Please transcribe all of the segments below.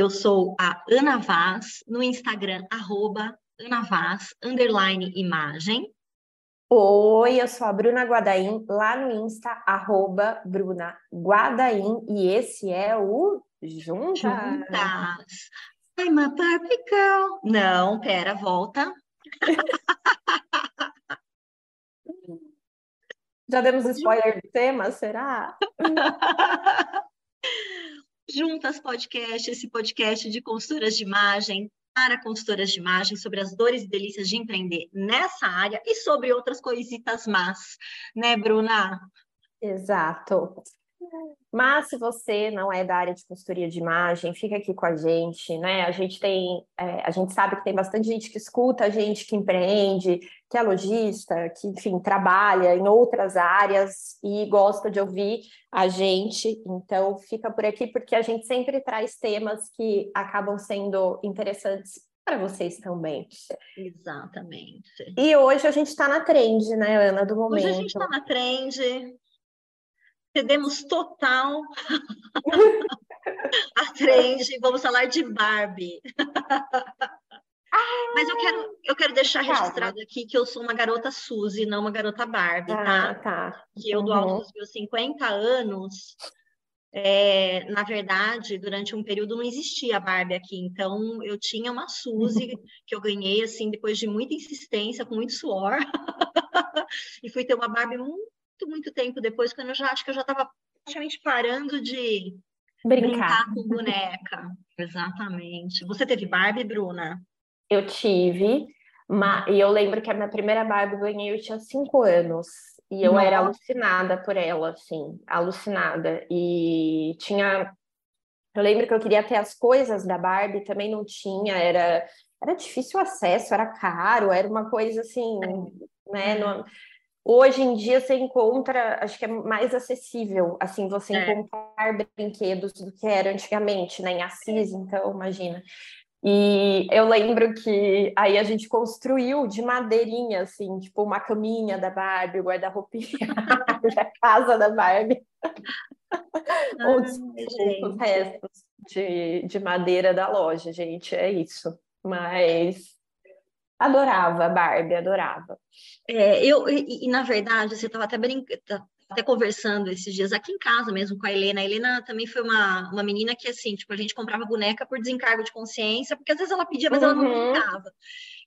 Eu sou a Ana Vaz, no Instagram, arroba Ana Vaz, underline imagem. Oi, eu sou a Bruna Guadaim, lá no Insta, arroba Bruna Guadaim, e esse é o Juntas. Juntas. I'm a Barbie girl. Não, pera, volta. Já demos spoiler do tema, será? Juntas Podcast, esse podcast de consultoras de imagem, para consultoras de imagem, sobre as dores e delícias de empreender nessa área e sobre outras coisitas más, né, Bruna? Exato. Mas se você não é da área de consultoria de imagem, fica aqui com a gente, né? A gente tem, é, a gente sabe que tem bastante gente que escuta, gente que empreende, que é lojista, que, enfim, trabalha em outras áreas e gosta de ouvir a gente. Então, fica por aqui porque a gente sempre traz temas que acabam sendo interessantes para vocês também. Exatamente. E hoje a gente está na trend, né, Ana, do momento. Hoje a gente está na trend cedemos total a trend, vamos falar de Barbie. Mas eu quero, eu quero deixar registrado aqui que eu sou uma garota Suzy, não uma garota Barbie, tá? Ah, tá. Que eu, do alto uhum. dos meus 50 anos, é, na verdade, durante um período não existia a Barbie aqui, então eu tinha uma Suzy que eu ganhei, assim, depois de muita insistência, com muito suor, e fui ter uma Barbie muito muito, muito tempo depois, quando eu já acho que eu já estava praticamente parando de brincar. brincar com boneca. Exatamente. Você teve Barbie, Bruna? Eu tive, e eu lembro que a minha primeira Barbie eu ganhei, eu tinha cinco anos. E eu Nossa. era alucinada por ela, assim, alucinada. E tinha. Eu lembro que eu queria ter as coisas da Barbie, também não tinha, era, era difícil o acesso, era caro, era uma coisa assim, é. né? Não... Hoje em dia você encontra, acho que é mais acessível, assim, você é. encontrar brinquedos do que era antigamente, né, em Assis, então, imagina. E eu lembro que aí a gente construiu de madeirinha, assim, tipo uma caminha da Barbie, guarda-roupinha da casa da Barbie. Ah, Outros restos de, de madeira da loja, gente, é isso. Mas Adorava Barbie, adorava. É, eu, e, e, na verdade, você estava até brincando, até conversando esses dias aqui em casa mesmo com a Helena. A Helena também foi uma, uma menina que, assim, tipo, a gente comprava boneca por desencargo de consciência, porque às vezes ela pedia, mas uhum. ela não uhum. brincava.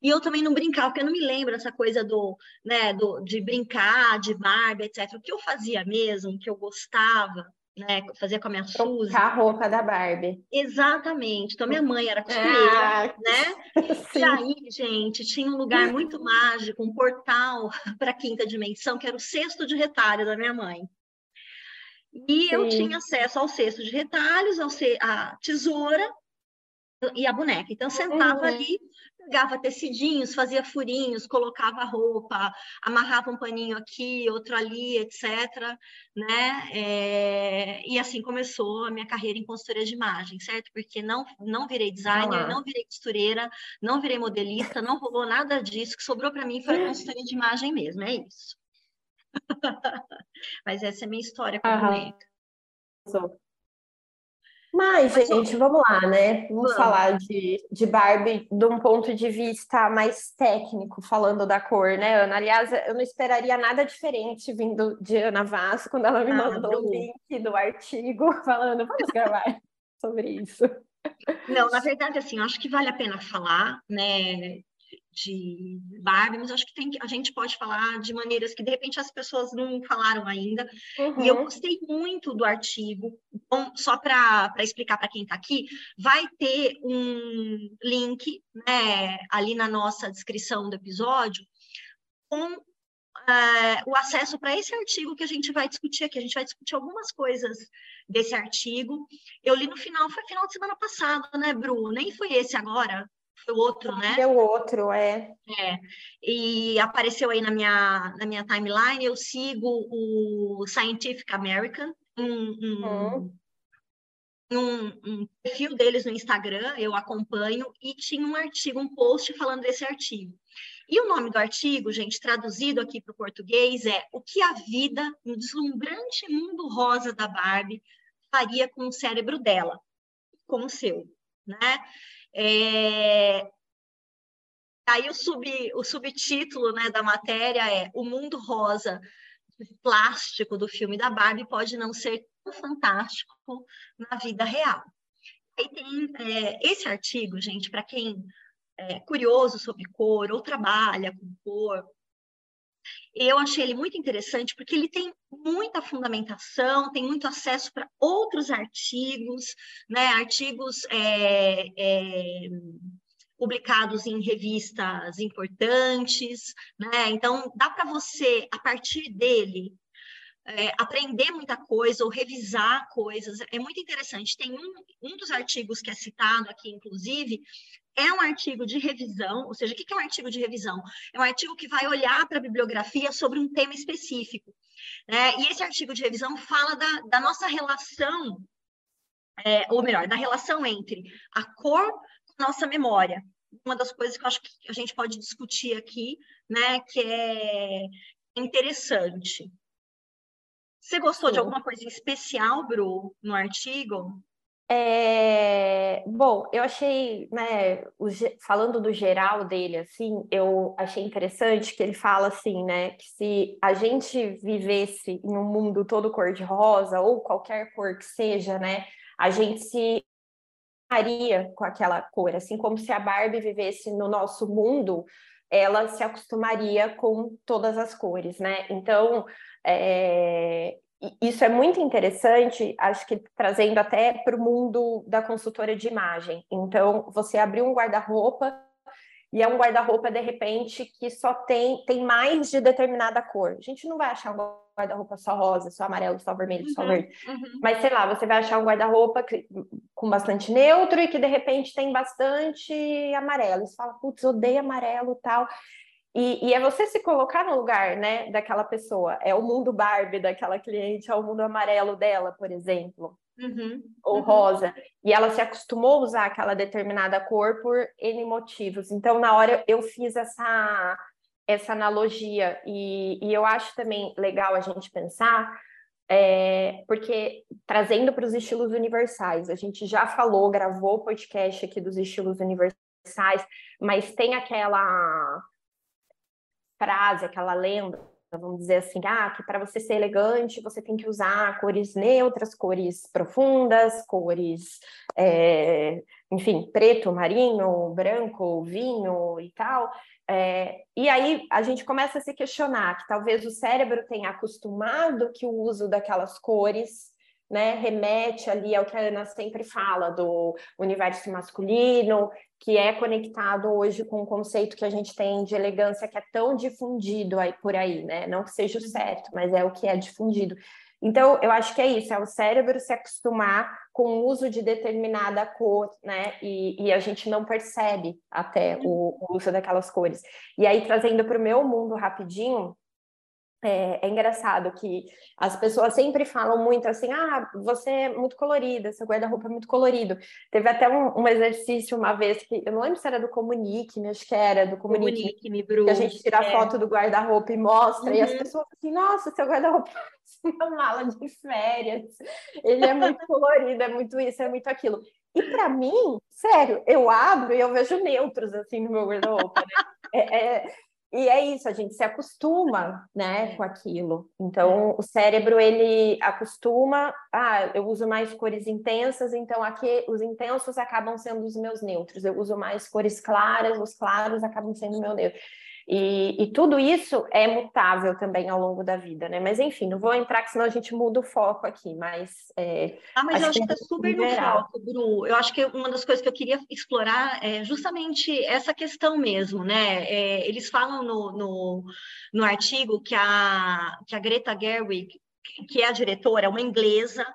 E eu também não brincava, porque eu não me lembro essa coisa do, né, do, de brincar, de Barbie, etc. O que eu fazia mesmo, que eu gostava, né, fazia com a minha Suzy. a roupa da Barbie. Exatamente. Então, minha mãe era costureira, ah, né? Sim. E aí, gente, tinha um lugar muito mágico, um portal para a quinta dimensão, que era o cesto de retalho da minha mãe. E Sim. eu tinha acesso ao cesto de retalhos, ao ce... a tesoura e a boneca. Então, eu sentava uhum. ali pegava tecidinhos, fazia furinhos, colocava roupa, amarrava um paninho aqui, outro ali, etc. Né? É... E assim começou a minha carreira em consultoria de imagem, certo? Porque não, não virei designer, ah. não virei costureira, não virei modelista, não rolou nada disso. O que sobrou para mim foi a consultoria de imagem mesmo, é isso. Mas essa é a minha história com a boneca. Mas, gente, vamos lá, né? Vamos, vamos, falar de, de Barbie de um ponto de vista mais técnico, falando da cor, né, Ana? Aliás, eu não esperaria nada diferente vindo de Ana Vaz quando ela me ah, mandou o link do artigo falando, vamos gravar sobre isso. Não, na verdade, assim, eu acho que vale a pena falar, né? De Barbie, mas acho que tem, a gente pode falar de maneiras que de repente as pessoas não falaram ainda. Uhum. E eu uhum. gostei muito do artigo. Então, só para explicar para quem está aqui, vai ter um link né, ali na nossa descrição do episódio com Uh, o acesso para esse artigo que a gente vai discutir aqui. A gente vai discutir algumas coisas desse artigo. Eu li no final, foi final de semana passado, né, Bru? Nem foi esse agora o outro, né? É o outro, é. É. E apareceu aí na minha, na minha timeline, eu sigo o Scientific American, um, um, hum. um, um, perfil deles no Instagram, eu acompanho, e tinha um artigo, um post falando desse artigo. E o nome do artigo, gente, traduzido aqui para o português, é O que a vida no deslumbrante mundo rosa da Barbie faria com o cérebro dela, com o seu. né? É... Aí o, sub, o subtítulo né, da matéria é O Mundo Rosa plástico do filme da Barbie pode não ser tão fantástico na vida real. Aí tem é, esse artigo, gente, para quem é curioso sobre cor ou trabalha com cor, eu achei ele muito interessante porque ele tem muita fundamentação, tem muito acesso para outros artigos, né? Artigos é, é, publicados em revistas importantes, né? Então dá para você, a partir dele, é, aprender muita coisa ou revisar coisas. É muito interessante. Tem um, um dos artigos que é citado aqui, inclusive, é um artigo de revisão, ou seja, o que é um artigo de revisão? É um artigo que vai olhar para a bibliografia sobre um tema específico. Né? E esse artigo de revisão fala da, da nossa relação, é, ou melhor, da relação entre a cor com a nossa memória. Uma das coisas que eu acho que a gente pode discutir aqui, né, que é interessante. Você gostou Sim. de alguma coisa especial, Bru, no artigo? É, bom, eu achei, né, o, falando do geral dele, assim, eu achei interessante que ele fala assim, né, que se a gente vivesse em um mundo todo cor-de-rosa, ou qualquer cor que seja, né, a gente se acostumaria com aquela cor, assim como se a Barbie vivesse no nosso mundo, ela se acostumaria com todas as cores, né? Então, é, isso é muito interessante, acho que trazendo até para o mundo da consultora de imagem. Então, você abriu um guarda-roupa e é um guarda-roupa, de repente, que só tem, tem mais de determinada cor. A gente não vai achar um guarda-roupa só rosa, só amarelo, só vermelho, uhum, só verde. Uhum. Mas, sei lá, você vai achar um guarda-roupa com bastante neutro e que, de repente, tem bastante amarelo. Você fala, putz, odeio amarelo tal. E, e, é você se colocar no lugar, né, daquela pessoa. É o mundo Barbie daquela cliente, é o mundo amarelo dela, por exemplo, uhum, ou uhum. rosa. E ela se acostumou a usar aquela determinada cor por N motivos. Então, na hora eu fiz essa, essa analogia. E, e eu acho também legal a gente pensar, é, porque trazendo para os estilos universais, a gente já falou, gravou o podcast aqui dos estilos universais, mas tem aquela frase, aquela lenda, vamos dizer assim, ah, que para você ser elegante você tem que usar cores neutras, cores profundas, cores, é, enfim, preto, marinho, branco, vinho e tal. É, e aí a gente começa a se questionar que talvez o cérebro tenha acostumado que o uso daquelas cores né, remete ali ao que a Ana sempre fala do universo masculino, que é conectado hoje com o conceito que a gente tem de elegância que é tão difundido aí por aí, né? Não que seja o uhum. certo, mas é o que é difundido. Então, eu acho que é isso, é o cérebro se acostumar com o uso de determinada cor, né? E, e a gente não percebe até o, o uso daquelas cores. E aí, trazendo para o meu mundo rapidinho, é, é, engraçado que as pessoas sempre falam muito assim: ah, você é muito colorida, seu guarda-roupa é muito colorido. Teve até um, um, exercício uma vez que eu não lembro se era do Comunique, acho que era do Comunique, Comunique que a gente tira a é. foto do guarda-roupa e mostra, uhum. e as uhum. pessoas assim: nossa, seu guarda-roupa é uma mala de férias, ele é muito colorido, é muito isso, é muito aquilo. E para mim, sério, eu abro e eu vejo neutros assim no meu guarda-roupa. Né? É, é, e é isso, a gente se acostuma, né, é. com aquilo. Então, o cérebro, ele acostuma, ah, eu uso mais cores intensas, então aqui os intensos acabam sendo os meus neutros. Eu uso mais cores claras, os claros acabam sendo meu neutro. E, e, tudo isso é mutável também ao longo da vida, né? Mas enfim, não vou entrar, que senão a gente muda o foco aqui, mas. É, ah, mas acho eu acho que é super no foco, Bru. Eu acho que uma das coisas que eu queria explorar é justamente essa questão mesmo, né? É, eles falam no, no, no artigo que a, que a Greta Gerwig, que é a diretora, é uma inglesa,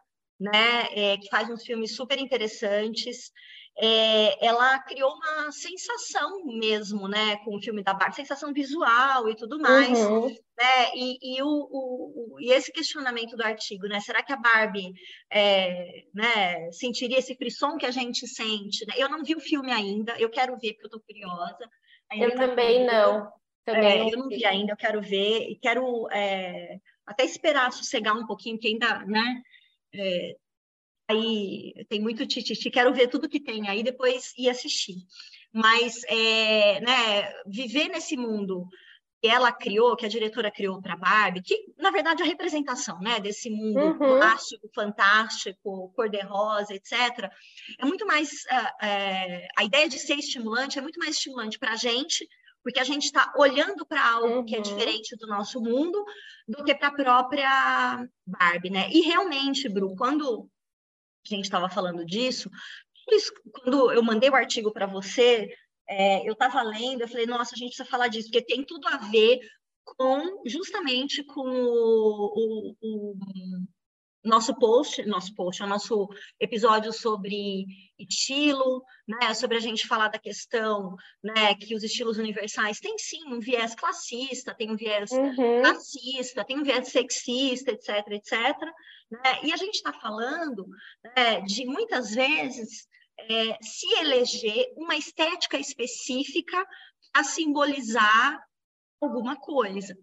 né? É, que faz uns filmes super interessantes é, ela criou uma sensação mesmo, né, com o filme da Barbie, sensação visual e tudo mais, uhum. né, e, e, o, o, o, e esse questionamento do artigo, né, será que a Barbie, é, né, sentiria esse frisson que a gente sente, né? Eu não vi o filme ainda, eu quero ver porque eu tô curiosa. eu também não. Também é, eu não vi ainda, eu quero ver e quero é, até esperar sossegar um pouquinho, que ainda, né, é, aí tem muito tititi, quero ver tudo que tem aí, depois ir assistir. Mas, é, né, viver nesse mundo que ela criou, que a diretora criou para Barbie, que na verdade é a representação, né, desse mundo uhum. plástico, fantástico, cor-de-rosa, etc. É muito mais uh, é, a ideia de ser estimulante é muito mais estimulante para a gente, porque a gente está olhando para algo uhum. que é uhum. diferente do nosso mundo, do que para a própria Barbie, né? E realmente, Bru, quando a gente estava falando disso, quando eu mandei o artigo para você, é, eu estava lendo, eu falei, nossa, a gente precisa falar disso, porque tem tudo a ver com justamente com o, o, o nosso post, nosso post, o nosso episódio sobre estilo, né, sobre a gente falar da questão, né, que os estilos universais têm sim um viés classista, tem um viés uhum. racista, tem um viés sexista, etc, etc, né, e a gente está falando né, de muitas vezes é, se eleger uma estética específica a simbolizar alguma coisa,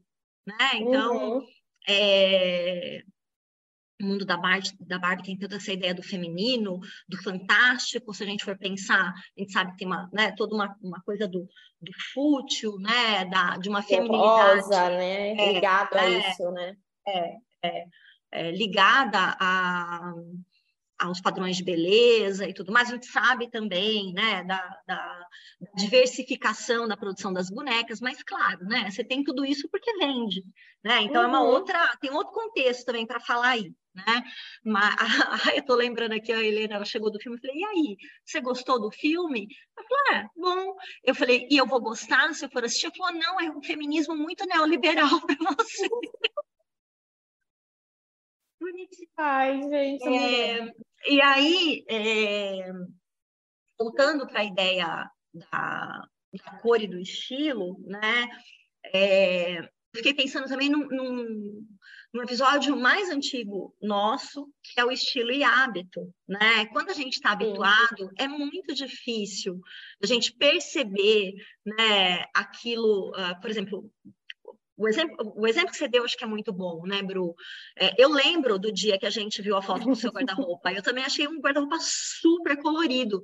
né? Então, uhum. é, o mundo da Barbie, da Barbie tem toda essa ideia do feminino, do fantástico, se a gente for pensar, a gente sabe que tem uma, né, toda uma, uma coisa do, do fútil, né, da, de uma feminilidade. Rosa, né, é, ligado é, a isso, né. É, é, é ligada a aos padrões de beleza e tudo mas A gente sabe também, né, da, da, diversificação da produção das bonecas, mas claro, né, você tem tudo isso porque vende, né? Então uhum. é uma uhum. outra, tem outro contexto também para falar aí, né? Mas eu tô lembrando aqui a Helena, ela chegou do filme, eu falei: "E aí, você gostou do filme?" Ela falou: "É, bom". Eu falei: "E eu vou gostar se eu for assistir?" Ela falou: "Não, é um feminismo muito neoliberal para você". Bonitinho. Ai, gente. É, e aí, é, voltando para a ideia da, da, cor e do estilo, né? É, fiquei pensando também num, num, num, episódio mais antigo nosso, que é o estilo e hábito, né? Quando a gente está habituado, é muito difícil a gente perceber, né, aquilo, uh, por exemplo, o exemplo, o exemplo que você deu acho que é muito bom, né, Bru? É, eu lembro do dia que a gente viu a foto do seu guarda-roupa. Eu também achei um guarda-roupa super colorido.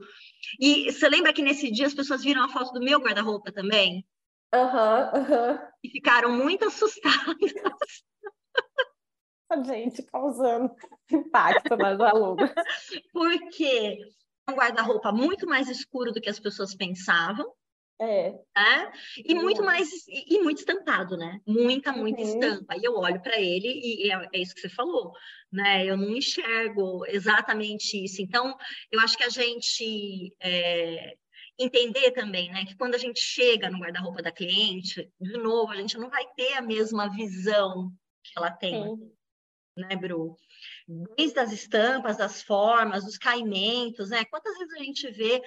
E você lembra que nesse dia as pessoas viram a foto do meu guarda-roupa também? Aham, uhum, aham. Uhum. E ficaram muito assustadas. A gente causando impacto nas alunas. Porque é um guarda-roupa muito mais escuro do que as pessoas pensavam. É. Né? E muito mais, e, e, muito estampado, né? Muita, muita uhum. estampa. E eu olho para ele e, e é, é, isso que você falou, né? Eu não enxergo exatamente isso. Então, eu acho que a gente é, entender também, né? Que quando a gente chega no guarda-roupa da cliente, de novo, a gente não vai ter a mesma visão que ela tem. Sim. Né, Bru? Desde as estampas, das formas, dos caimentos, né? Quantas vezes a gente vê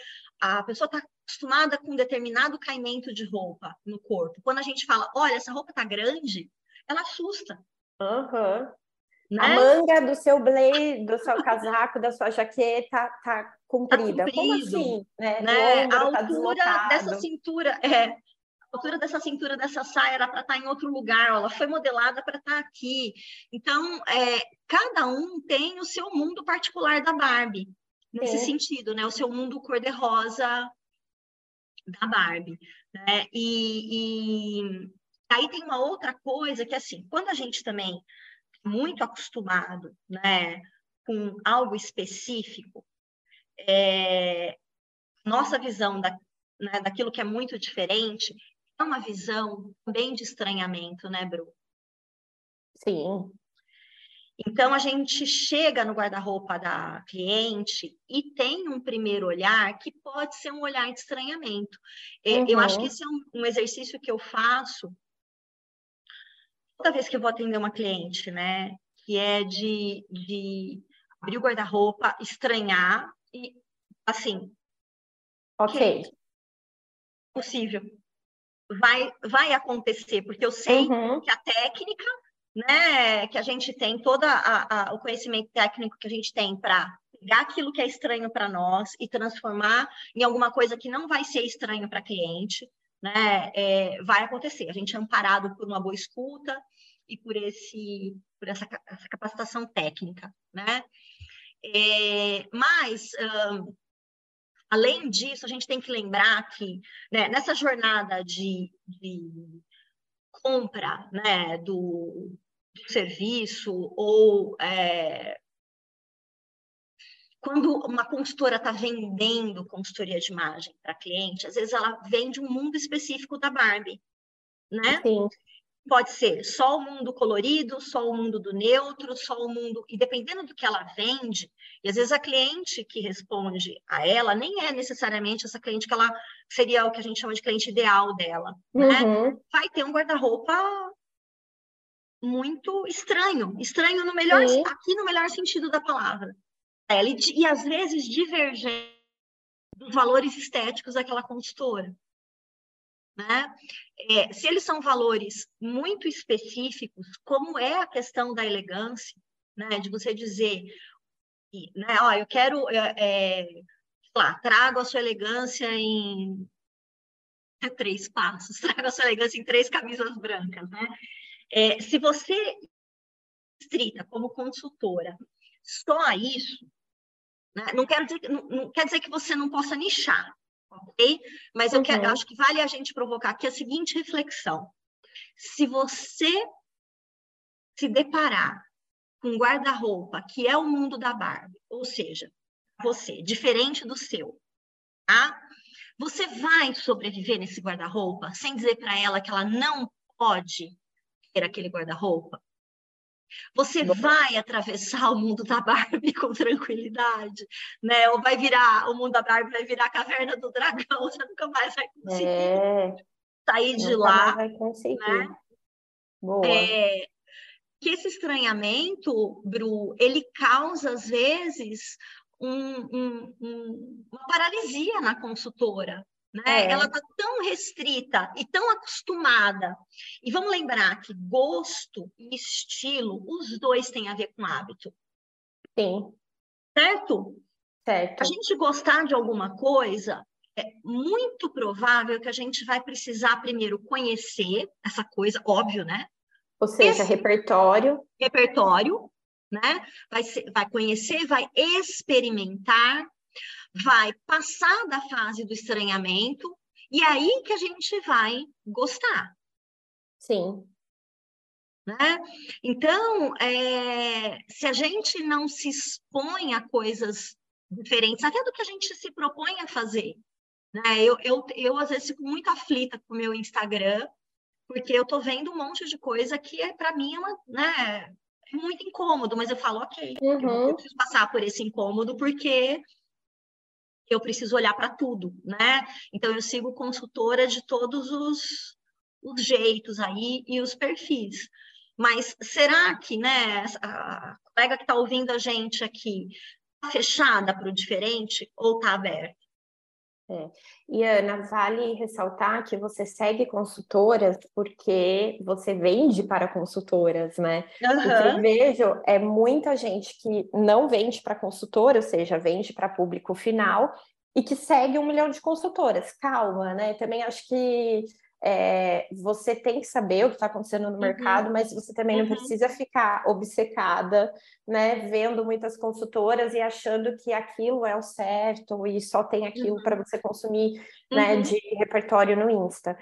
a pessoa está acostumada com um determinado caimento de roupa no corpo. Quando a gente fala, olha, essa roupa tá grande, ela assusta. Uhum. Né? A manga do seu blazer, do seu casaco, da sua jaqueta tá comprida. Tá Como assim? Né? né? A altura tá dessa cintura, é, a altura dessa cintura dessa saia era para estar em outro lugar, ela foi modelada para estar tá aqui. Então, é, cada um tem o seu mundo particular da Barbie, nesse é. sentido, né? O seu mundo cor-de-rosa da Barbie, né? E, e aí tem uma outra coisa que assim, quando a gente também é muito acostumado, né, com algo específico, é, nossa visão da, né, daquilo que é muito diferente é uma visão também de estranhamento, né, Bru? Sim. Então, a gente chega no guarda-roupa da cliente e tem um primeiro olhar que pode ser um olhar de estranhamento. Uhum. Eu acho que uhum. esse é um, um, exercício que eu faço toda vez que eu vou atender uma cliente, né? Que é de, de abrir o guarda-roupa, estranhar e, assim... Ok. É possível. Vai, vai acontecer, porque eu sei uhum. que a técnica né, que a gente tem todo o conhecimento técnico que a gente tem para pegar aquilo que é estranho para nós e transformar em alguma coisa que não vai ser estranho para cliente, né, é, vai acontecer. A gente é amparado por uma boa escuta e por esse por essa, essa capacitação técnica, né? É, mas, um, além disso, a gente tem que lembrar que né, nessa jornada de, de compra né, do, do serviço ou é, quando uma consultora está vendendo consultoria de imagem para cliente, às vezes ela vende um mundo específico da Barbie, né? Sim. Pode ser só o mundo colorido, só o mundo do neutro, só o mundo. E dependendo do que ela vende, e às vezes a cliente que responde a ela nem é necessariamente essa cliente que ela seria o que a gente chama de cliente ideal dela, né? Uhum. Vai ter um guarda-roupa muito estranho, estranho no melhor, Sim. aqui no melhor sentido da palavra. Ele, e às vezes divergente dos valores estéticos daquela consultora. Né? É, se eles são valores muito específicos, como é a questão da elegância, né? de você dizer, né? Ó, eu quero, é, é, lá, trago a sua elegância em três passos, trago a sua elegância em três camisas brancas, né? É, se você estrita como consultora só a isso, né? não, quero dizer, não, não quer dizer que você não possa nichar, ok? Mas eu quero, uhum. acho que vale a gente provocar aqui a seguinte reflexão. Se você se deparar com guarda-roupa que é o mundo da Barbie, ou seja, você, diferente do seu, tá? Você vai sobreviver nesse guarda-roupa sem dizer para ela que ela não pode ter aquele guarda-roupa? Você vai atravessar o mundo da Barbie com tranquilidade, né? Ou vai virar, o mundo da Barbie vai virar a caverna do dragão, você nunca mais vai conseguir é, sair de lá. vai conseguir. Né? Boa. É, que esse estranhamento, Bru, ele causa, às vezes, um, um, um, uma paralisia na consultora, né? É. Ela está tão restrita e tão acostumada. E vamos lembrar que gosto e estilo, os dois têm a ver com hábito. Sim. Certo? Certo. A gente gostar de alguma coisa, é muito provável que a gente vai precisar primeiro conhecer essa coisa, óbvio, né? Ou seja, Esse repertório. Repertório, né? Vai, ser, vai conhecer, vai experimentar, vai passar da fase do estranhamento e é aí que a gente vai gostar. Sim. Né? Então, é, se a gente não se expõe a coisas diferentes, até do que a gente se propõe a fazer, né? Eu, eu, eu às vezes fico muito aflita com o meu Instagram, porque eu estou vendo um monte de coisa que é para mim é uma, né, é muito incômodo, mas eu falo, ok, uhum. eu preciso passar por esse incômodo porque eu preciso olhar para tudo, né? Então eu sigo consultora de todos os, os jeitos aí e os perfis. Mas será que, né, a colega que está ouvindo a gente aqui, está fechada para o diferente ou está aberta? É. E Ana, vale ressaltar que você segue consultoras porque você vende para consultoras, né? Uhum. O que eu vejo é muita gente que não vende para consultora, ou seja, vende para público final e que segue um milhão de consultoras. Calma, né? Também acho que é, você tem que saber o que está acontecendo no uhum. mercado, mas você também uhum. não precisa ficar obcecada, né, vendo muitas consultoras e achando que aquilo é o certo e só tem aquilo uhum. para você consumir, né, uhum. de repertório no Insta.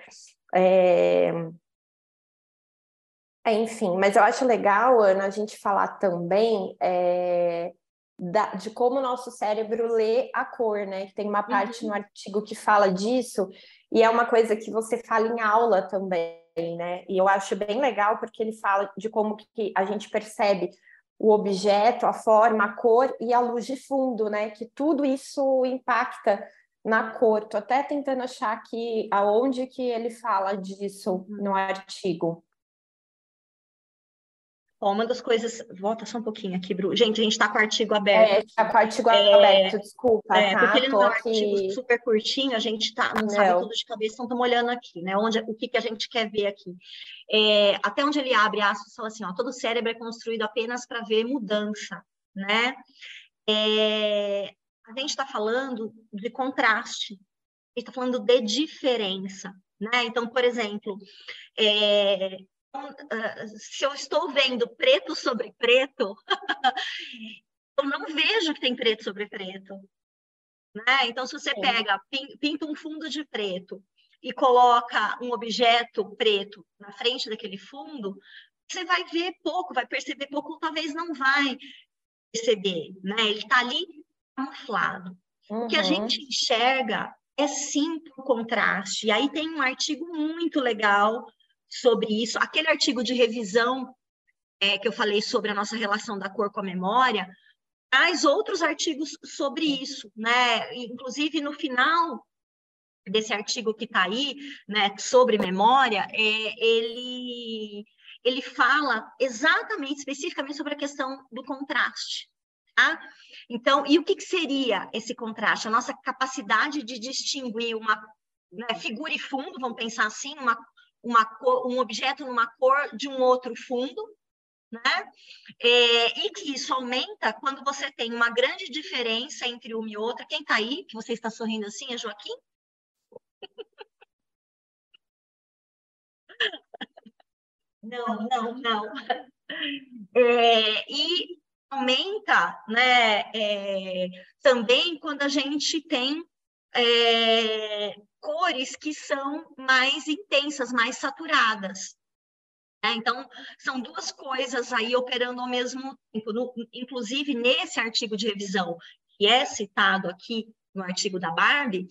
É... Enfim, mas eu acho legal, Ana, a gente falar também é, da, de como o nosso cérebro lê a cor, né? Que tem uma parte uhum. no artigo que fala disso, e é uma coisa que você fala em aula também, né? E eu acho bem legal porque ele fala de como que a gente percebe o objeto, a forma, a cor e a luz de fundo, né? Que tudo isso impacta na cor. Tô até tentando achar aqui aonde que ele fala disso no artigo. Ó, uma das coisas. Volta só um pouquinho aqui, Bru. Gente, a gente está com o artigo aberto. É, está com o artigo é, aberto, desculpa. É, tá? porque ele não é um artigo super curtinho, a gente tá, não, não. sabe tudo de cabeça, então estamos olhando aqui, né? Onde, o que, que a gente quer ver aqui. É, até onde ele abre aspas, fala assim: ó, todo cérebro é construído apenas para ver mudança, né? É, a gente está falando de contraste, a gente está falando de diferença. Né? Então, por exemplo, é, se eu estou vendo preto sobre preto, eu não vejo que tem preto sobre preto. Né? Então, se você pega, pinta um fundo de preto e coloca um objeto preto na frente daquele fundo, você vai ver pouco, vai perceber pouco, ou talvez não vai perceber, né? Ele está ali camuflado. Uhum. O que a uhum. gente enxerga é sim por contraste. E aí tem um artigo muito legal sobre isso. Aquele artigo de revisão é, que eu falei sobre a nossa relação da cor com a memória, traz outros artigos sobre isso, né? Inclusive, no final desse artigo que está aí, né, sobre memória, é, ele, ele fala exatamente, especificamente sobre a questão do contraste. Tá? Então, e o que, que seria esse contraste? A nossa capacidade de distinguir uma né, figura e fundo, vamos pensar assim, uma, uma cor, um objeto numa cor de um outro fundo, né? É, e que isso aumenta quando você tem uma grande diferença entre uma e outra. Quem está aí, que você está sorrindo assim, é Joaquim? Não, não, não. É, e aumenta né, é, também quando a gente tem é, cores que são mais intensas, mais saturadas. Né? Então, são duas coisas aí operando ao mesmo tempo. No, inclusive, nesse artigo de revisão, que é citado aqui no artigo da Barbie,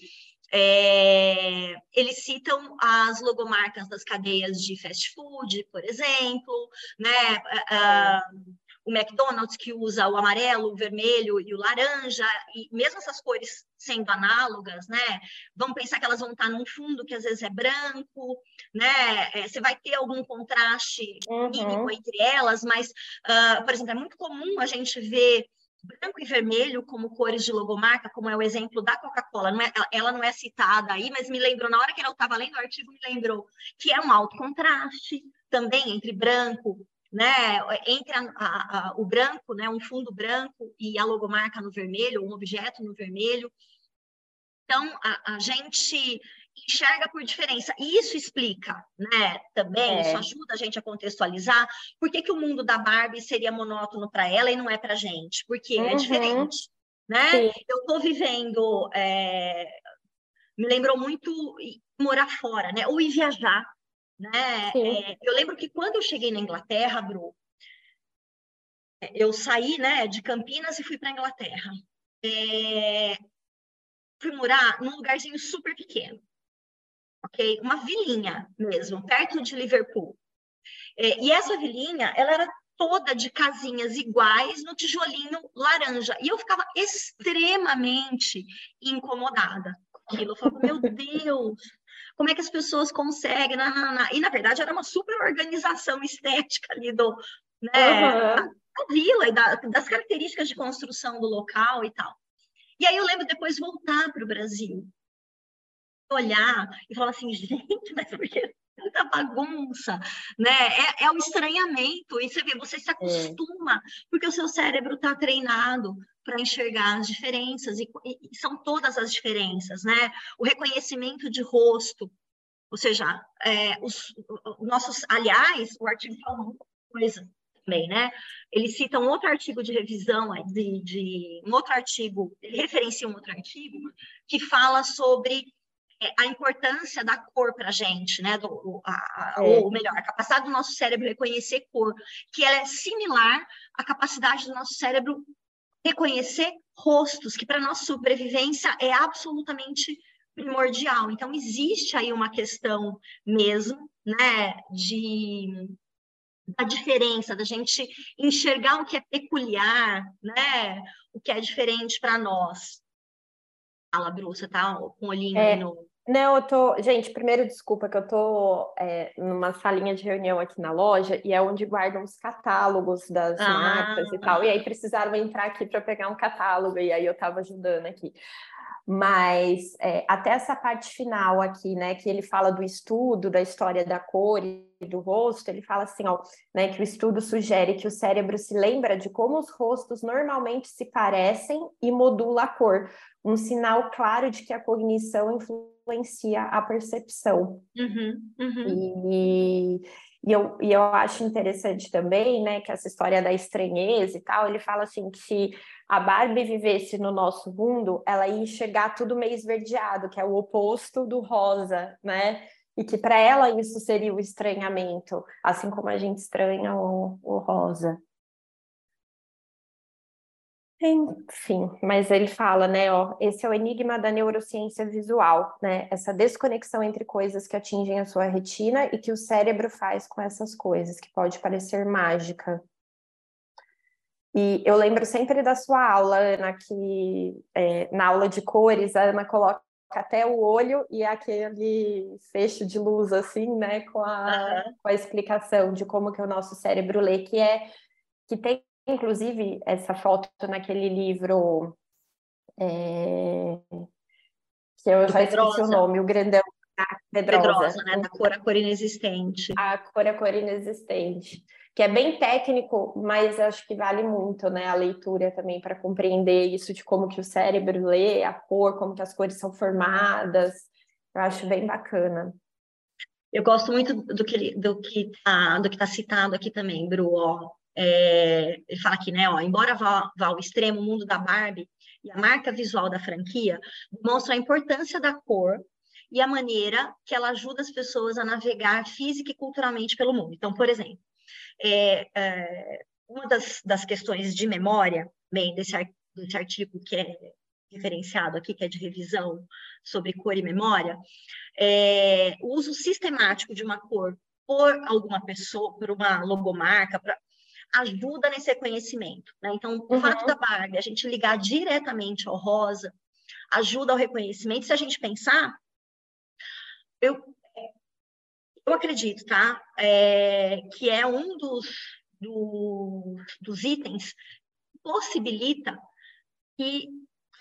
é, eles citam as logomarcas das cadeias de fast food, por exemplo, né? Uh, o McDonald's que usa o amarelo, o vermelho e o laranja, e mesmo essas cores sendo análogas, né? Vamos pensar que elas vão estar num fundo que às vezes é branco, né? É, você vai ter algum contraste uhum. entre elas, mas, uh, por exemplo, é muito comum a gente ver branco e vermelho como cores de logomarca, como é o exemplo da Coca-Cola. É, ela não é citada aí, mas me lembrou, na hora que eu estava lendo o artigo, me lembrou que é um alto contraste também entre branco né, entre a, a, a, o branco, né, um fundo branco e a logomarca no vermelho, um objeto no vermelho. Então, a, gente enxerga por diferença. E isso explica, né, também, é. isso ajuda a gente a contextualizar por que, que o mundo da Barbie seria monótono para ela e não é para gente, porque é uhum. é diferente, né? Sim. Eu estou vivendo, é, me lembrou muito morar fora, né, ou ir viajar, né? É, eu lembro que quando eu cheguei na Inglaterra, Bru, eu saí né, de Campinas e fui para a Inglaterra. É, fui morar num lugarzinho super pequeno, ok? Uma vilinha mesmo, perto de Liverpool. É, e essa vilinha, ela era toda de casinhas iguais no tijolinho laranja. E eu ficava extremamente incomodada com aquilo. Eu falava, meu Deus, como é que as pessoas conseguem, na, na, na. e na verdade era uma super organização estética ali do, né, uhum. da, vila e da, das características de construção do local e tal. E aí eu lembro depois voltar para o Brasil, olhar e falar assim, gente, mas por que tanta bagunça, né? É, é o estranhamento, e você vê, você se é. acostuma, é. porque o seu cérebro está treinado para enxergar as diferenças, e, e, são todas as diferenças, né? O reconhecimento de rosto, ou seja, é, os, os, nossos, aliás, o artigo fala uma coisa também, né? Ele cita um outro artigo de revisão, de, de um outro artigo, ele referencia um outro artigo, que fala sobre é, a importância da cor para a gente, né? Do, a, a, é. Ou melhor, a capacidade do nosso cérebro reconhecer cor, que ela é similar à capacidade do nosso cérebro reconhecer rostos, que para nossa sobrevivência é absolutamente primordial. Então existe aí uma questão mesmo, né, de da diferença, da gente enxergar o que é peculiar, né, o que é diferente para nós. Fala, Bru, você tá com o olhinho é, no não, eu tô. Gente, primeiro, desculpa, que eu tô é, numa salinha de reunião aqui na loja e é onde guardam os catálogos das ah. marcas e tal. E aí precisaram entrar aqui para pegar um catálogo, e aí eu estava ajudando aqui. Mas é, até essa parte final aqui, né, que ele fala do estudo, da história da cor e do rosto, ele fala assim, ó, né, que o estudo sugere que o cérebro se lembra de como os rostos normalmente se parecem e modula a cor, um sinal claro de que a cognição influencia a percepção. Uhum, uhum. E, E eu, e eu acho interessante também, né, que essa história da estranheza e tal, ele fala assim que se a Barbie vivesse no nosso mundo, ela ia enxergar tudo meio esverdeado, que é o oposto do rosa, né? E que para ela isso seria o estranhamento, assim como a gente estranha o, o rosa. Enfim, mas ele fala, né, ó, esse é o enigma da neurociência visual, né, essa desconexão entre coisas que atingem a sua retina e que o cérebro faz com essas coisas, que pode parecer mágica. E eu lembro sempre da sua aula, Ana, que é, na aula de cores, a Ana coloca até o olho e aquele fecho de luz, assim, né, com a, uhum. com a explicação de como que o nosso cérebro lê, que é que tem inclusive, essa foto naquele livro é, que eu já esqueci o nome, o grandão Pedrosa. Pedrosa, né? Da cor a cor inexistente. A cor a cor inexistente. Que é bem técnico, mas acho que vale muito, né? A leitura também para compreender isso de como que o cérebro lê a cor, como que as cores são formadas. Eu acho bem bacana. Eu gosto muito do que do que tá, do que está citado aqui também, Bru. Ó, é, ele fala aqui, né? Ó, embora vá, vá ao extremo o mundo da Barbie e a marca visual da franquia, mostra a importância da cor e a maneira que ela ajuda as pessoas a navegar física e culturalmente pelo mundo. Então, por exemplo, é, é, uma das, das, questões de memória, bem, desse, desse artigo que é referenciado aqui, que é de revisão sobre cor e memória, é, o uso sistemático de uma cor por alguma pessoa, por uma logomarca, pra, ajuda nesse reconhecimento. Né? Então, o uhum. fato da Barbie, a gente ligar diretamente ao rosa, ajuda ao reconhecimento. Se a gente pensar, eu, eu acredito, tá? É, que é um dos, do, dos itens que possibilita que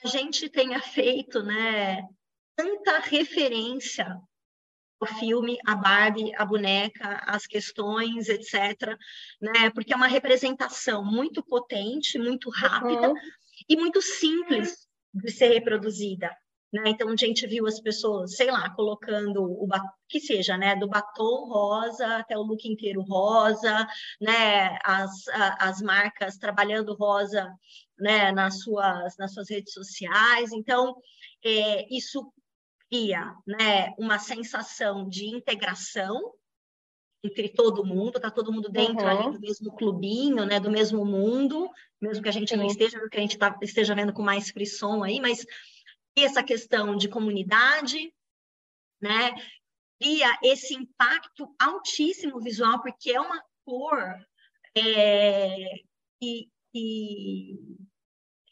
a gente tenha feito né, tanta referência o filme, a Barbie, a boneca, as questões, etc., né? Porque é uma representação muito potente, muito rápida uhum. e muito simples de ser reproduzida. Né? Então, a gente viu as pessoas, sei lá, colocando o que seja, né, do batom rosa até o look inteiro rosa, né, as, as marcas trabalhando rosa, né, nas suas nas suas redes sociais. Então, é, isso cria né, uma sensação de integração entre todo mundo, tá todo mundo dentro uhum. ali do mesmo clubinho, né, do mesmo mundo, mesmo que a gente não esteja, que a gente tá, esteja vendo com mais frisson aí, mas essa questão de comunidade, né, cria esse impacto altíssimo visual, porque é uma cor é, que, que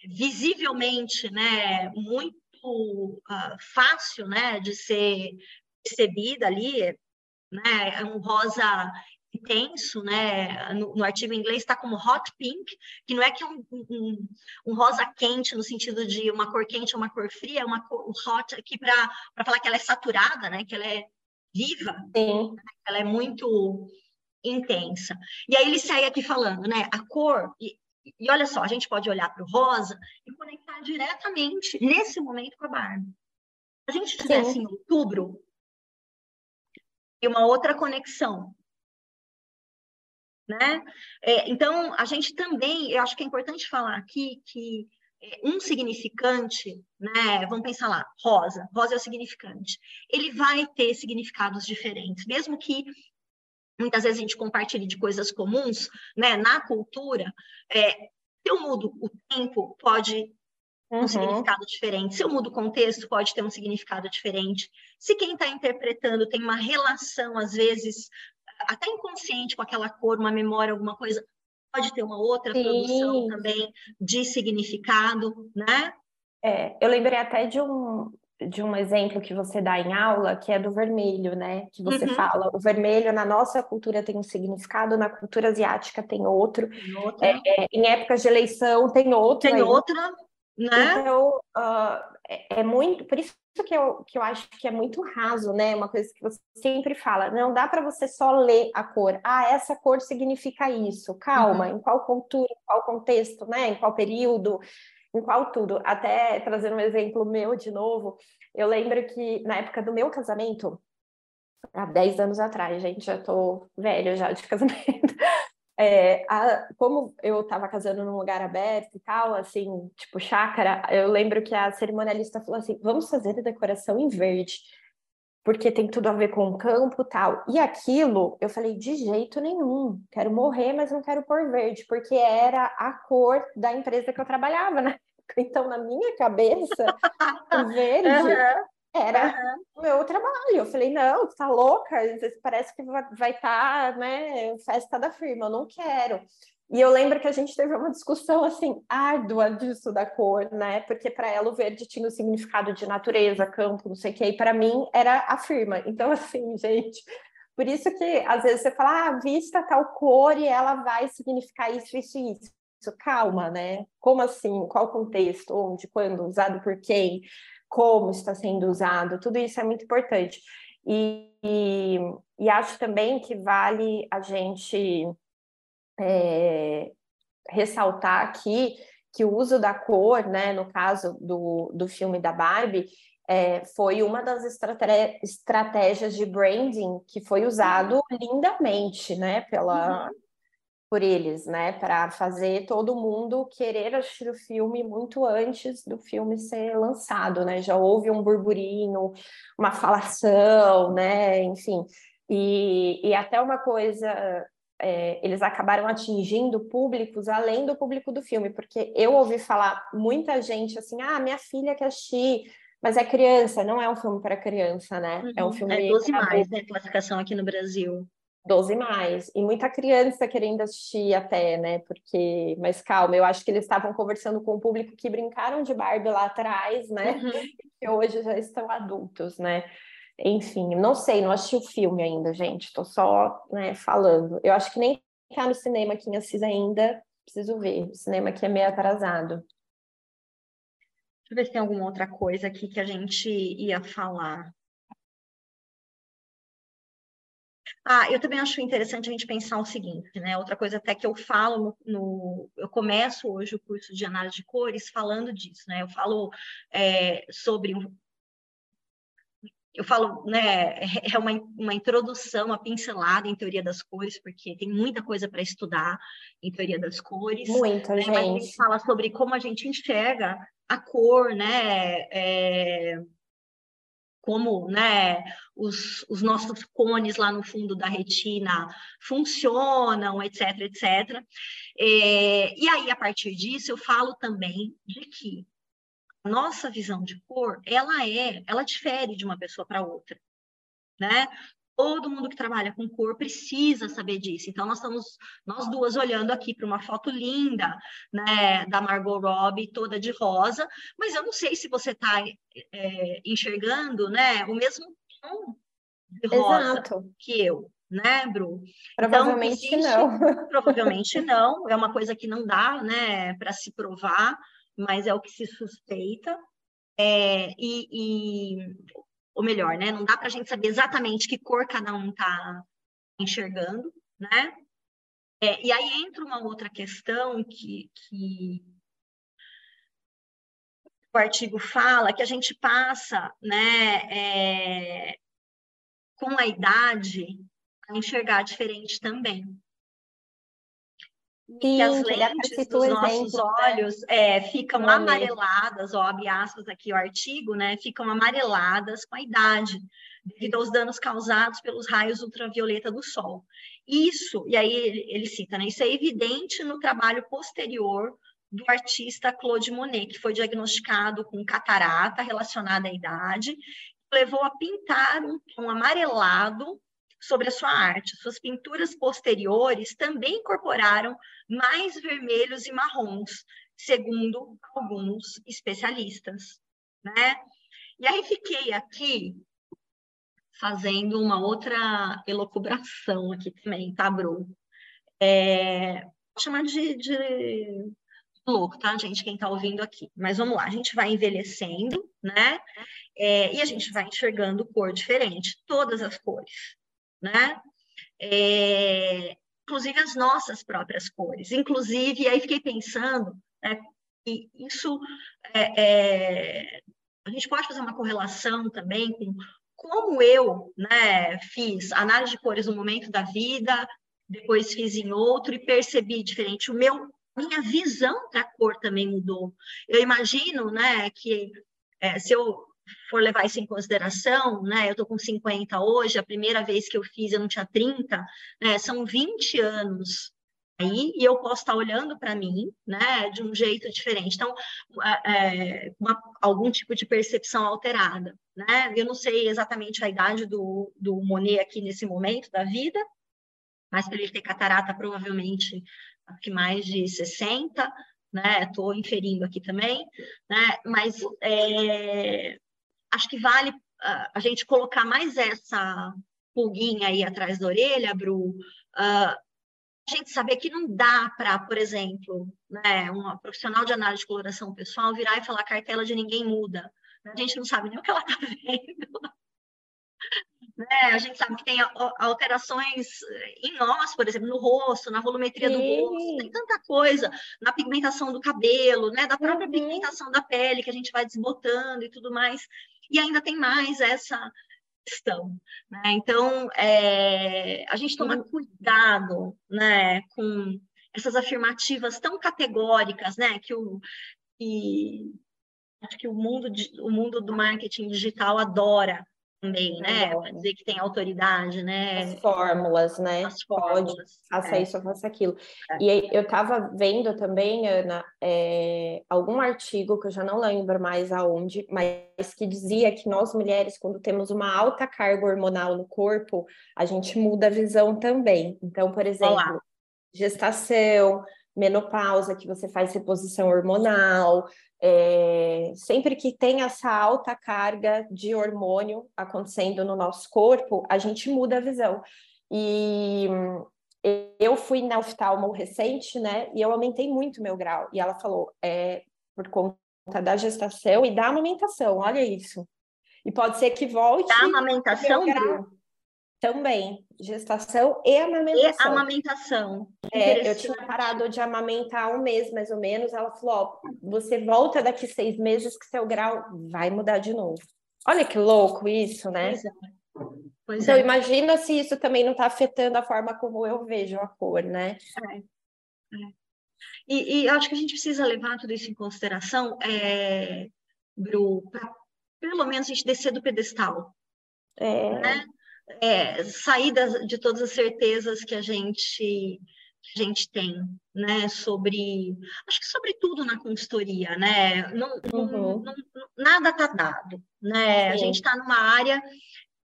visivelmente, né, muito uh, fácil né, de ser recebida ali, né, é um rosa intenso, né? No, no, artigo em inglês está como hot pink, que não é que é um, um, um, rosa quente no sentido de uma cor quente ou uma cor fria, é uma cor hot aqui para falar que ela é saturada, né? Que ela é viva, Sim. Né? ela é muito intensa. E aí ele segue aqui falando, né? A cor e, olha só, a gente pode olhar para o rosa e conectar diretamente, nesse momento, com a Barbie. Se a gente tivesse Sim. em outubro, e uma outra conexão. Né? É, então, a gente também, eu acho que é importante falar aqui que é, um significante, né? Vamos pensar lá, rosa, rosa é o significante. Ele vai ter significados diferentes, mesmo que muitas vezes a gente compartilha de coisas comuns, né? Na cultura, é, se eu mudo o tempo, pode ter um uhum. significado diferente. Se eu mudo o contexto, pode ter um significado diferente. Se quem está interpretando tem uma relação, às vezes, até inconsciente com aquela cor, uma memória, alguma coisa, pode ter uma outra Sim. produção também de significado, né? É, eu lembrei até de um, de um exemplo que você dá em aula, que é do vermelho, né? Que você uhum. fala, o vermelho na nossa cultura tem um significado, na cultura asiática tem outro. É, é, em épocas de eleição tem outro. Tem aí. outra, né? Então, uh, é, é, muito, por isso que eu, que eu acho que é muito raso, né? Uma coisa que você sempre fala, não dá para você só ler a cor. Ah, essa cor significa isso. Calma, uhum. em qual cultura, em qual contexto, né? Em qual período em qual tudo. Até trazendo um exemplo meu de novo, eu lembro que na época do meu casamento, há 10 anos atrás, gente, já tô velha já de casamento. É, a, como eu estava casando num lugar aberto e tal, assim, tipo chácara, eu lembro que a cerimonialista falou assim: vamos fazer a decoração em verde, porque tem tudo a ver com o campo tal. E aquilo, eu falei: de jeito nenhum, quero morrer, mas não quero pôr verde, porque era a cor da empresa que eu trabalhava, né? Então, na minha cabeça, o verde uhum era o meu trabalho. Eu falei, não, tá louca? Parece que vai estar, tá, né, festa da firma, eu não quero. E eu lembro que a gente teve uma discussão assim árdua disso da cor, né? Porque para ela o verde tinha o significado de natureza, campo, não sei o quê, e para mim era a firma. Então assim, gente, por isso que às vezes você fala, ah, vista tal cor e ela vai significar isso, isso e isso. Calma, né? Como assim? Qual contexto? Onde? Quando? Usado por quem? como está sendo usado, tudo isso é muito importante. E, e, e acho também que vale a gente é, ressaltar aqui que o uso da cor, né, no caso do, do filme da Barbie, é, foi uma das estratégias de branding que foi usado lindamente, né, pela, uhum por eles, né, para fazer todo mundo querer assistir o filme muito antes do filme ser lançado, né? Já houve um burburinho, uma falação, né? Enfim, e, e até uma coisa, é, eles acabaram atingindo públicos além do público do filme, porque eu ouvi falar muita gente assim, ah, minha filha quer assistir, mas é criança, não é um filme para criança, né? Uhum, é um uhum. filme. É 12 mais, né? Classificação aqui no Brasil. 12 mais. E muita criança querendo assistir até, né? Porque, mas calma, eu acho que eles estavam conversando com o público que brincaram de Barbie lá atrás, né? Uhum. E hoje já estão adultos, né? Enfim, não sei, não assisti o filme ainda, gente. Tô só né, falando. Eu acho que nem tá no cinema aqui em Assis ainda. Preciso ver. O cinema aqui é meio atrasado. Deixa eu ver se tem alguma outra coisa aqui que a gente ia falar. Ah, eu também acho interessante a gente pensar o seguinte, né? Outra coisa até que eu falo no, no eu começo hoje o curso de análise de cores falando disso, né? Eu falo é, sobre eu falo, né, é, é uma, uma introdução, uma pincelada em teoria das cores, porque tem muita coisa para estudar em teoria das cores. Muito, né? gente. Mas a gente fala sobre como a gente enxerga a cor, né? É, como né, os, os, nossos cones lá no fundo da retina funcionam, etc, etc. É, e aí, a partir disso, eu falo também de que a nossa visão de cor, ela é, ela difere de uma pessoa para outra, né? Todo mundo que trabalha com cor precisa saber disso. Então, nós estamos, nós duas, olhando aqui para uma foto linda, né, da Margot Robbie, toda de rosa, mas eu não sei se você está é, enxergando, né, o mesmo tom de rosa Exato. que eu, né, Bru? Então, provavelmente então, existe, não. provavelmente não, é uma coisa que não dá, né, para se provar, mas é o que se suspeita. É, e, e ou melhor, né? Não dá para a gente saber exatamente que cor cada um está enxergando, né? É, e aí entra uma outra questão que, que o artigo fala, que a gente passa, né, é, com a idade, a enxergar diferente também. Que as lentes dos nossos exemplo, né? olhos né? é, ficam Não amareladas, ó, abre aspas aqui o artigo, né? Ficam amareladas com a idade, devido aos danos causados pelos raios ultravioleta do sol. Isso, e aí ele, ele cita, né? Isso é evidente no trabalho posterior do artista Claude Monet, que foi diagnosticado com catarata relacionada à idade, levou a pintar um tom amarelado sobre a sua arte. Suas pinturas posteriores também incorporaram mais vermelhos e marrons, segundo alguns especialistas, né? E aí fiquei aqui fazendo uma outra elocubração aqui também, tá, Bru? É, vou chamar de, de louco, tá, gente? Quem tá ouvindo aqui. Mas vamos lá, a gente vai envelhecendo, né? É, e a gente vai enxergando cor diferente, todas as cores, né? É, inclusive as nossas próprias cores. Inclusive, aí fiquei pensando né, que isso é, é, a gente pode fazer uma correlação também com como eu né, fiz análise de cores no momento da vida, depois fiz em outro e percebi diferente. O meu, minha visão da cor também mudou. Eu imagino, né, que é, se eu for levar isso em consideração, né, eu tô com 50 hoje, a primeira vez que eu fiz eu não tinha 30, né, são 20 anos aí e eu posso estar olhando para mim, né, de um jeito diferente. Então, é, uma, algum tipo de percepção alterada, né? Eu não sei exatamente a idade do, do Monet aqui nesse momento da vida, mas para ele ter catarata, provavelmente, que mais de 60, né? Estou inferindo aqui também, né? Mas é, acho que vale uh, a gente colocar mais essa pulguinha aí atrás da orelha, Bru, uh, a gente saber que não dá para, por exemplo, né, uma profissional de análise de coloração pessoal virar e falar cartela de ninguém muda. A gente não sabe nem o que ela está vendo. Né? A gente sabe que tem alterações em nós, por exemplo, no rosto, na volumetria Sim. do rosto, tem tanta coisa, na pigmentação do cabelo, né? da própria uhum. pigmentação da pele que a gente vai desbotando e tudo mais. E ainda tem mais essa questão. Né? Então, é, a gente toma cuidado né, com essas afirmativas tão categóricas, né, que o, que, acho que o mundo, o mundo do marketing digital adora também, né? Para dizer que tem autoridade, né? As fórmulas, né? As fórmulas. Pode, faça é. isso, faça aquilo. É. E eu estava vendo também, Ana, é, algum artigo que eu já não lembro mais aonde, mas que dizia que nós mulheres, quando temos uma alta carga hormonal no corpo, a gente muda a visão também. Então, por exemplo, Olá. gestação, menopausa, que você faz reposição hormonal, é, sempre que tem essa alta carga de hormônio acontecendo no nosso corpo, a gente muda a visão. E eu fui na oftalmo recente, né? E eu aumentei muito meu grau. E ela falou, é por conta da gestação e da amamentação, olha isso. E pode ser que volte. Da amamentação, também, gestação e amamentação. E amamentação. É, eu tinha parado de amamentar um mês, mais ou menos. Ela falou: ó, você volta daqui seis meses que seu grau vai mudar de novo. Olha que louco isso, né? Pois é. Pois então, é. imagina se isso também não está afetando a forma como eu vejo a cor, né? É. é. E, e acho que a gente precisa levar tudo isso em consideração, é, Bru, para pelo menos a gente descer do pedestal. É. Né? É, sair das, de todas as certezas que a gente que a gente tem, né, sobre, acho que sobre tudo na consultoria, né, não, uhum. não, nada está dado, né, Sim. a gente está numa área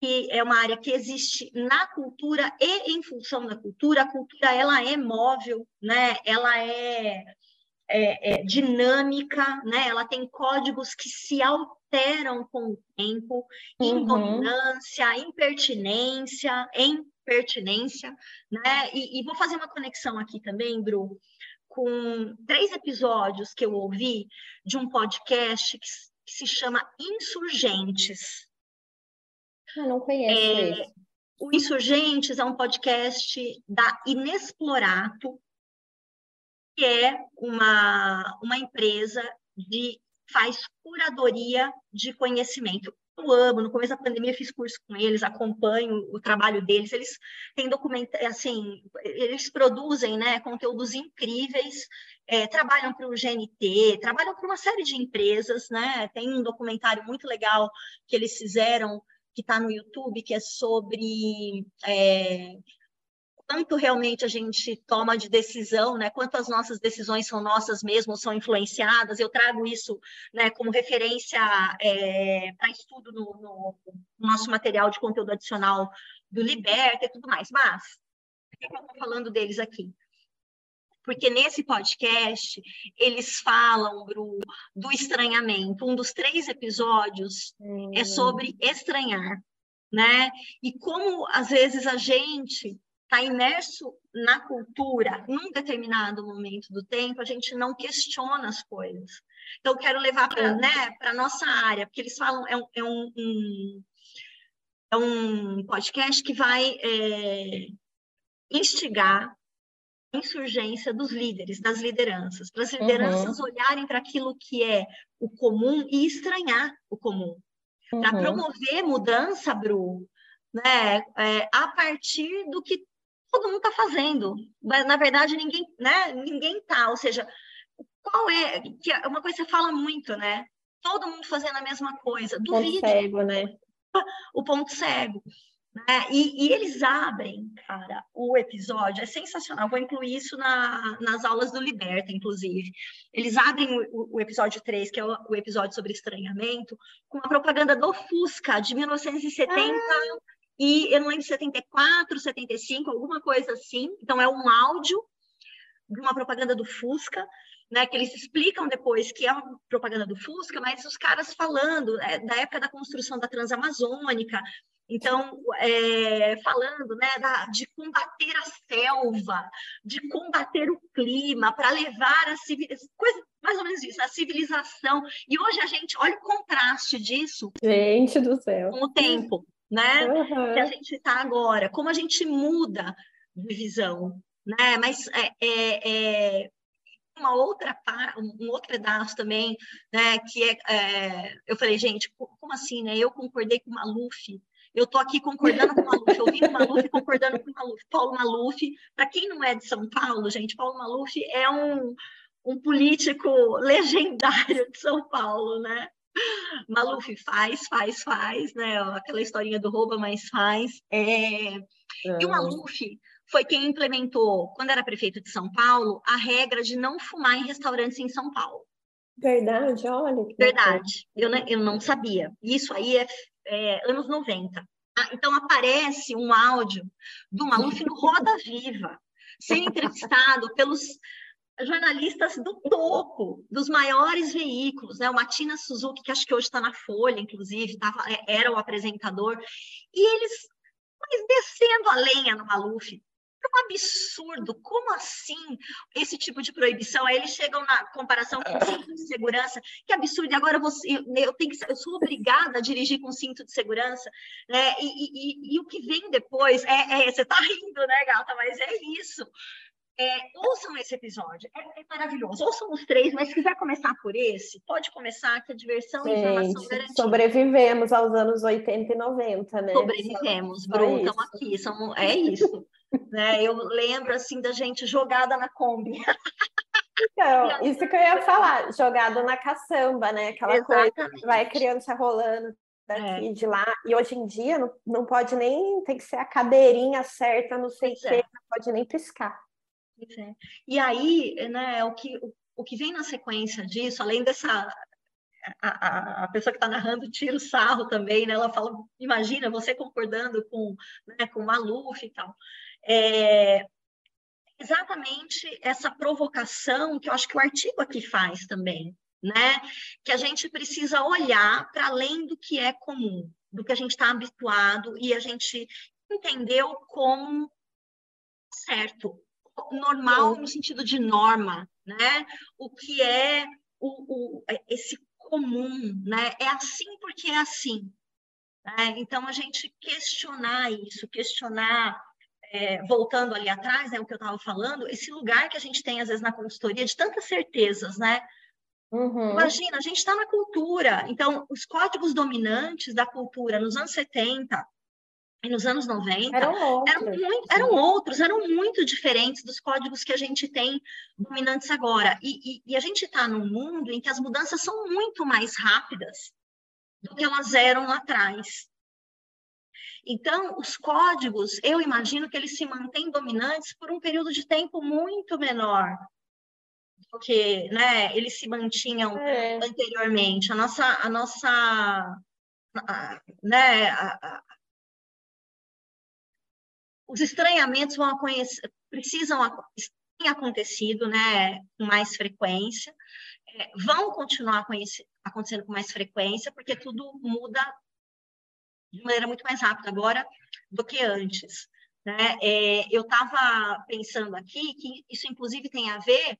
que é uma área que existe na cultura e em função da cultura, a cultura ela é móvel, né, ela é, é, é dinâmica, né, ela tem códigos que se alteram com o tempo, uhum. indominância, impertinência, impertinência, né? E, e, vou fazer uma conexão aqui também, Bru, com três episódios que eu ouvi de um podcast que, que se chama Insurgentes. Eu não conheço é, O Insurgentes é um podcast da Inexplorato, que é uma, uma empresa de faz curadoria de conhecimento. Eu amo, no começo da pandemia fiz curso com eles, acompanho o trabalho deles, eles têm documento, assim, eles produzem, né, conteúdos incríveis, é, trabalham para o GNT, trabalham para uma série de empresas, né, tem um documentário muito legal que eles fizeram, que está no YouTube, que é sobre é, quanto realmente a gente toma de decisão, né? Quanto as nossas decisões são nossas mesmas, são influenciadas. Eu trago isso, né, como referência é, para estudo no, no, no, nosso material de conteúdo adicional do Liberta e tudo mais. Mas por que eu estou falando deles aqui? Porque nesse podcast eles falam do, do estranhamento. Um dos três episódios hum. é sobre estranhar, né? E como às vezes a gente está imerso na cultura, num determinado momento do tempo, a gente não questiona as coisas. Então, quero levar para é. né, a nossa área, porque eles falam, é um, é um, um é um podcast que vai é, instigar a insurgência dos líderes, das lideranças, para as lideranças uhum. olharem para aquilo que é o comum e estranhar o comum. uhum. para promover mudança, Bru, né, é, a partir do que todo mundo está fazendo. Mas, na verdade, ninguém, né, ninguém está. Ou seja, qual é, que é uma coisa que você fala muito, né? Todo mundo fazendo a mesma coisa. Duvide. Ponto cego, né? O ponto cego. Né? E, e, eles abrem, cara, o episódio, é sensacional. Vou incluir isso na, nas aulas do Liberta, inclusive. Eles abrem o, o episódio 3, que é o, o, episódio sobre estranhamento, com uma propaganda do Fusca, de 1970. Ah. E eu não lembro 74, 75, alguma coisa assim. Então, é um áudio de uma propaganda do Fusca, né, que eles explicam depois que é uma propaganda do Fusca, mas os caras falando é, da época da construção da Transamazônica, então, é, falando né, da, de combater a selva, de combater o clima, para levar a civilização, coisa, mais ou menos isso, a civilização. E hoje a gente, olha o contraste disso. Gente do céu. Com o tempo, né? Uhum. Que a gente está agora, como a gente muda de visão, né? Mas é, é, é uma outra um outro pedaço também, né? Que é, é, eu falei, gente, como assim, né? Eu concordei com o Maluf eu estou aqui concordando com o Maluf, ouvindo o Maluf, concordando com o Maluf. Paulo Maluf, para quem não é de São Paulo, gente, Paulo Maluf é um, um político legendário de São Paulo, né? Maluf faz, faz, faz, né? Aquela historinha do rouba, mas faz. É... É. E o Maluf foi quem implementou, quando era prefeito de São Paulo, a regra de não fumar em restaurantes em São Paulo. Verdade, olha. Verdade, eu, eu não sabia. Isso aí é é, anos 90. Tá? Então, aparece um áudio do Maluf no Roda Viva, sendo entrevistado pelos jornalistas do topo, dos maiores veículos, né? O Matina Suzuki, que acho que hoje está na Folha, inclusive, tava, é, era o apresentador, e eles mas descendo a lenha no Maluf, é um absurdo. Como assim esse tipo de proibição? Aí eles chegam na comparação com o cinto de segurança. Que absurdo. E agora você, eu, tenho que, eu sou obrigada a dirigir com cinto de segurança. Né? E, e, e, e o que vem depois é, é você está rindo, né, gata? Mas é isso. É, ouçam esse episódio, é, é, maravilhoso. Ouçam os três, mas se quiser começar por esse, pode começar, que a diversão e informação garantida. Sobrevivemos aos anos 80 e 90, né? Sobrevivemos, Bru, estamos aqui, somos, é isso né? Eu lembro assim da gente jogada na Kombi. Então, isso que eu ia falar, jogado na caçamba, né? Aquela Exatamente. coisa, vai criança rolando daqui é. de lá. E hoje em dia não, não pode nem, tem que ser a cadeirinha certa, não sei o que, é. não pode nem piscar. É. E aí, né, o que, o, o que vem na sequência disso, além dessa a, a, pessoa que está narrando tira o sarro também, né? Ela fala, imagina você concordando com, né, com Maluf e tal é exatamente essa provocação que eu acho que o artigo aqui faz também, né? Que a gente precisa olhar para além do que é comum, do que a gente está habituado e a gente entendeu como certo, normal no sentido de norma, né? O que é o, o, esse comum, né? É assim porque é assim. Né? Então, a gente questionar isso, questionar é, voltando ali atrás, né, o que eu estava falando, esse lugar que a gente tem, às vezes, na consultoria, de tantas certezas, né? Uhum. Imagina, a gente está na cultura, então, os códigos dominantes da cultura nos anos 70 e nos anos 90 eram outros, eram, muito, eram, outros, eram muito diferentes dos códigos que a gente tem dominantes agora. E, e, e a gente está num mundo em que as mudanças são muito mais rápidas do que elas eram lá atrás. Então, os códigos, eu imagino que eles se mantêm dominantes por um período de tempo muito menor do que né, eles se mantinham é. anteriormente. A nossa, a nossa a, né, a, os estranhamentos vão conhecer, precisam têm acontecido né, com mais frequência, é, vão continuar acontecendo com mais frequência, porque tudo muda de maneira muito mais rápida agora do que antes. Né? É, eu estava pensando aqui que isso, inclusive, tem a ver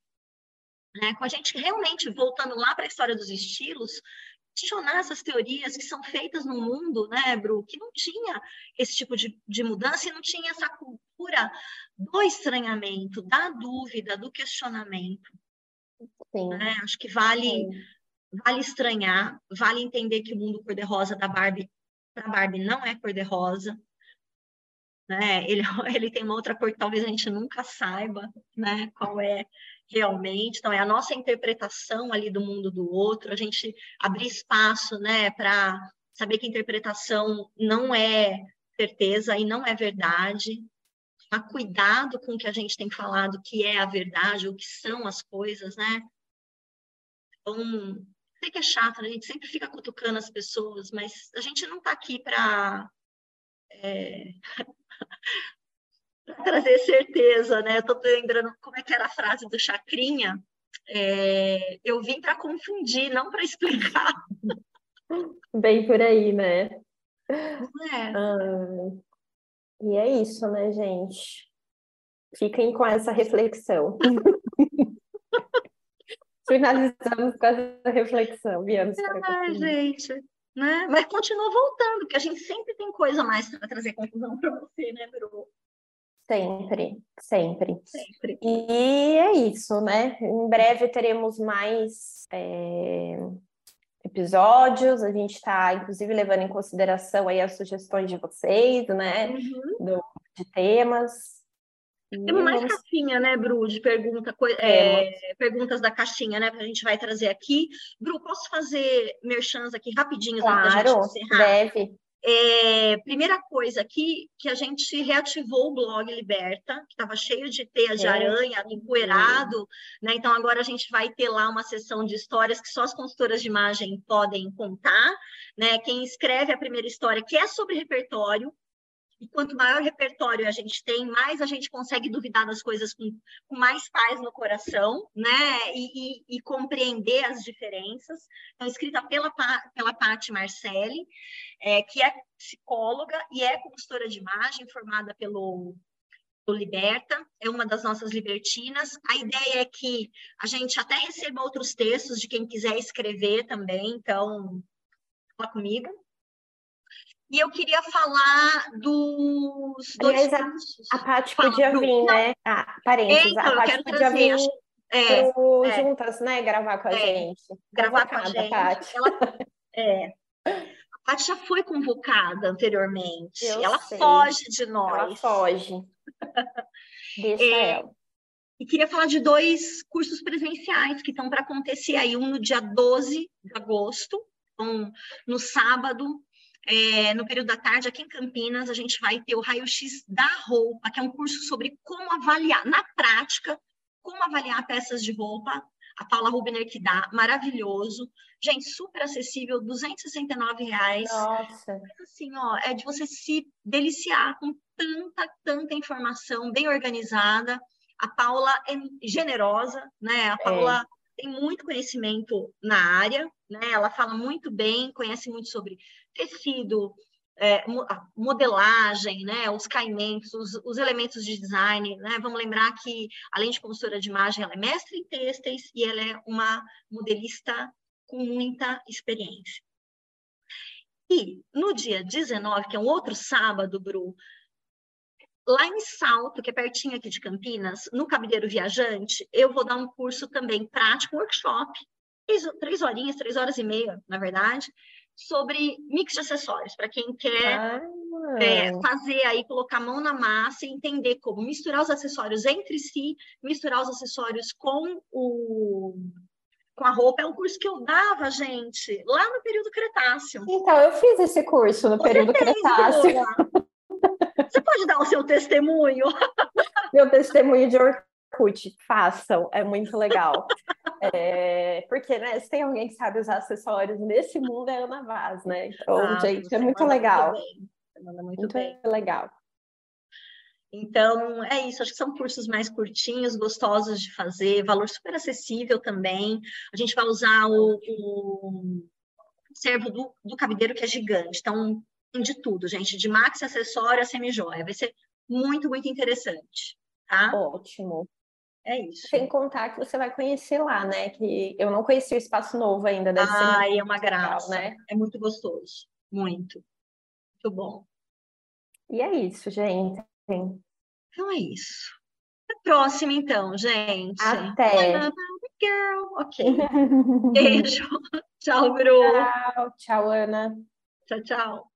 né, com a gente realmente, voltando lá para a história dos estilos, questionar essas teorias que são feitas no mundo, né, Bru, que não tinha esse tipo de, de mudança e não tinha essa cultura do estranhamento, da dúvida, do questionamento. Sim. Né? Acho que vale, vale estranhar, vale entender que o mundo cor-de-rosa da Barbie, para Barbie, não é cor-de-rosa. Né? Ele, ele tem uma outra cor que talvez a gente nunca saiba né? qual é realmente. Então, é a nossa interpretação ali do mundo do outro, a gente abrir espaço né, para saber que interpretação não é certeza e não é verdade. Tomar cuidado com o que a gente tem falado que é a verdade, o que são as coisas, né? Então, sei que é chato, né? a gente sempre fica cutucando as pessoas, mas a gente não está aqui para é... trazer certeza, né? Estou lembrando como é que era a frase do Chacrinha. É... Eu vim para confundir, não para explicar. Bem por aí, né? É. Ah, e é isso, né, gente? Fiquem com essa reflexão. Finalizamos com essa reflexão, viemos para gente, né? Mas continua voltando, porque a gente sempre tem coisa mais para trazer conclusão para você, né, Bru? Sempre, sempre. Sempre. E é isso, né? Em breve teremos mais é, episódios. A gente está, inclusive, levando em consideração aí as sugestões de vocês, né? Uhum. Do, de temas. Temos mais caixinha, né, Bru, de pergunta, é, perguntas da caixinha, né, que a gente vai trazer aqui. Bru, posso fazer merchans aqui rapidinho claro, deve. É, primeira coisa aqui, que a gente reativou o blog Liberta, que estava cheio de teias de é. aranha, empoeirado, né? Então agora a gente vai ter lá uma sessão de histórias que só as consultoras de imagem podem contar, né? Quem escreve a primeira história, que é sobre repertório, e quanto maior repertório a gente tem, mais a gente consegue duvidar das coisas com, com mais paz no coração, né? E, e, e, compreender as diferenças. Então, escrita pela, pela Paty Marcelli, é, que é psicóloga e é consultora de imagem, formada pelo, Liberta, é uma das nossas libertinas. A ideia é que a gente até receba outros textos de quem quiser escrever também, então, fala comigo. E eu queria falar dos dois Aliás. A, a Paty podia vir, Não. né? Ah, parênteses. Então, a Paty podia trazer, vir é, pro, é, juntas, né? Gravar com a é, gente. Gravar com a gente. Paty. Ela, é. A Paty já foi convocada anteriormente. Eu ela sei. foge de nós. Ela foge. Deixa é, ela. E queria falar de dois cursos presenciais que estão para acontecer aí, um no dia 12 de agosto, um, no sábado, é, no período da tarde, aqui em Campinas, a gente vai ter o raio-x da roupa, que é um curso sobre como avaliar, na prática, como avaliar peças de roupa. A Paula Rubner que dá, maravilhoso. Gente, super acessível, 269 reais. Nossa. Assim, ó, é de você se deliciar com tanta, tanta informação bem organizada. A Paula é generosa, né? A Paula é tem muito conhecimento na área, né? Ela fala muito bem, conhece muito sobre tecido, é, modelagem, né? Os caimentos, os, os, elementos de design, né? Vamos lembrar que, além de consultora de imagem, ela é mestre em têxteis e ela é uma modelista com muita experiência. E no dia 19, que é um outro sábado, Bru, Lá em Salto, que é pertinho aqui de Campinas, no Cabideiro Viajante, eu vou dar um curso também prático, workshop, três, três horinhas, três horas e meia, na verdade, sobre mix de acessórios, para quem quer ah. é, fazer aí, colocar a mão na massa e entender como misturar os acessórios entre si, misturar os acessórios com o com a roupa, é um curso que eu dava, gente, lá no período Cretáceo. Então, eu fiz esse curso no Você período fez, Cretáceo. Você pode dar o seu testemunho? Meu testemunho de Orkut, façam, é muito legal. É, porque, né, se tem alguém que sabe usar acessórios nesse mundo é a Ana Vaz, né? Então, ah, gente, é muito legal. Muito, muito bem. legal. Então, é isso. Acho que são cursos mais curtinhos, gostosos de fazer, valor super acessível também. A gente vai usar o, o servo do, do cabideiro, que é gigante. Então, de tudo, gente, de max acessório a semi-joia. Vai ser muito, muito interessante, tá? Ótimo. É isso. Sem contar que você vai conhecer lá, né? Que eu não conheci o espaço novo ainda. Deve ah, é uma graça, legal, né? É muito gostoso. Muito. Muito bom. E é isso, gente. Então é isso. Até a próxima, então, gente. Até. girl. Ok. Beijo. tchau, Bru. Tchau, tchau, Ana. Tchau, tchau.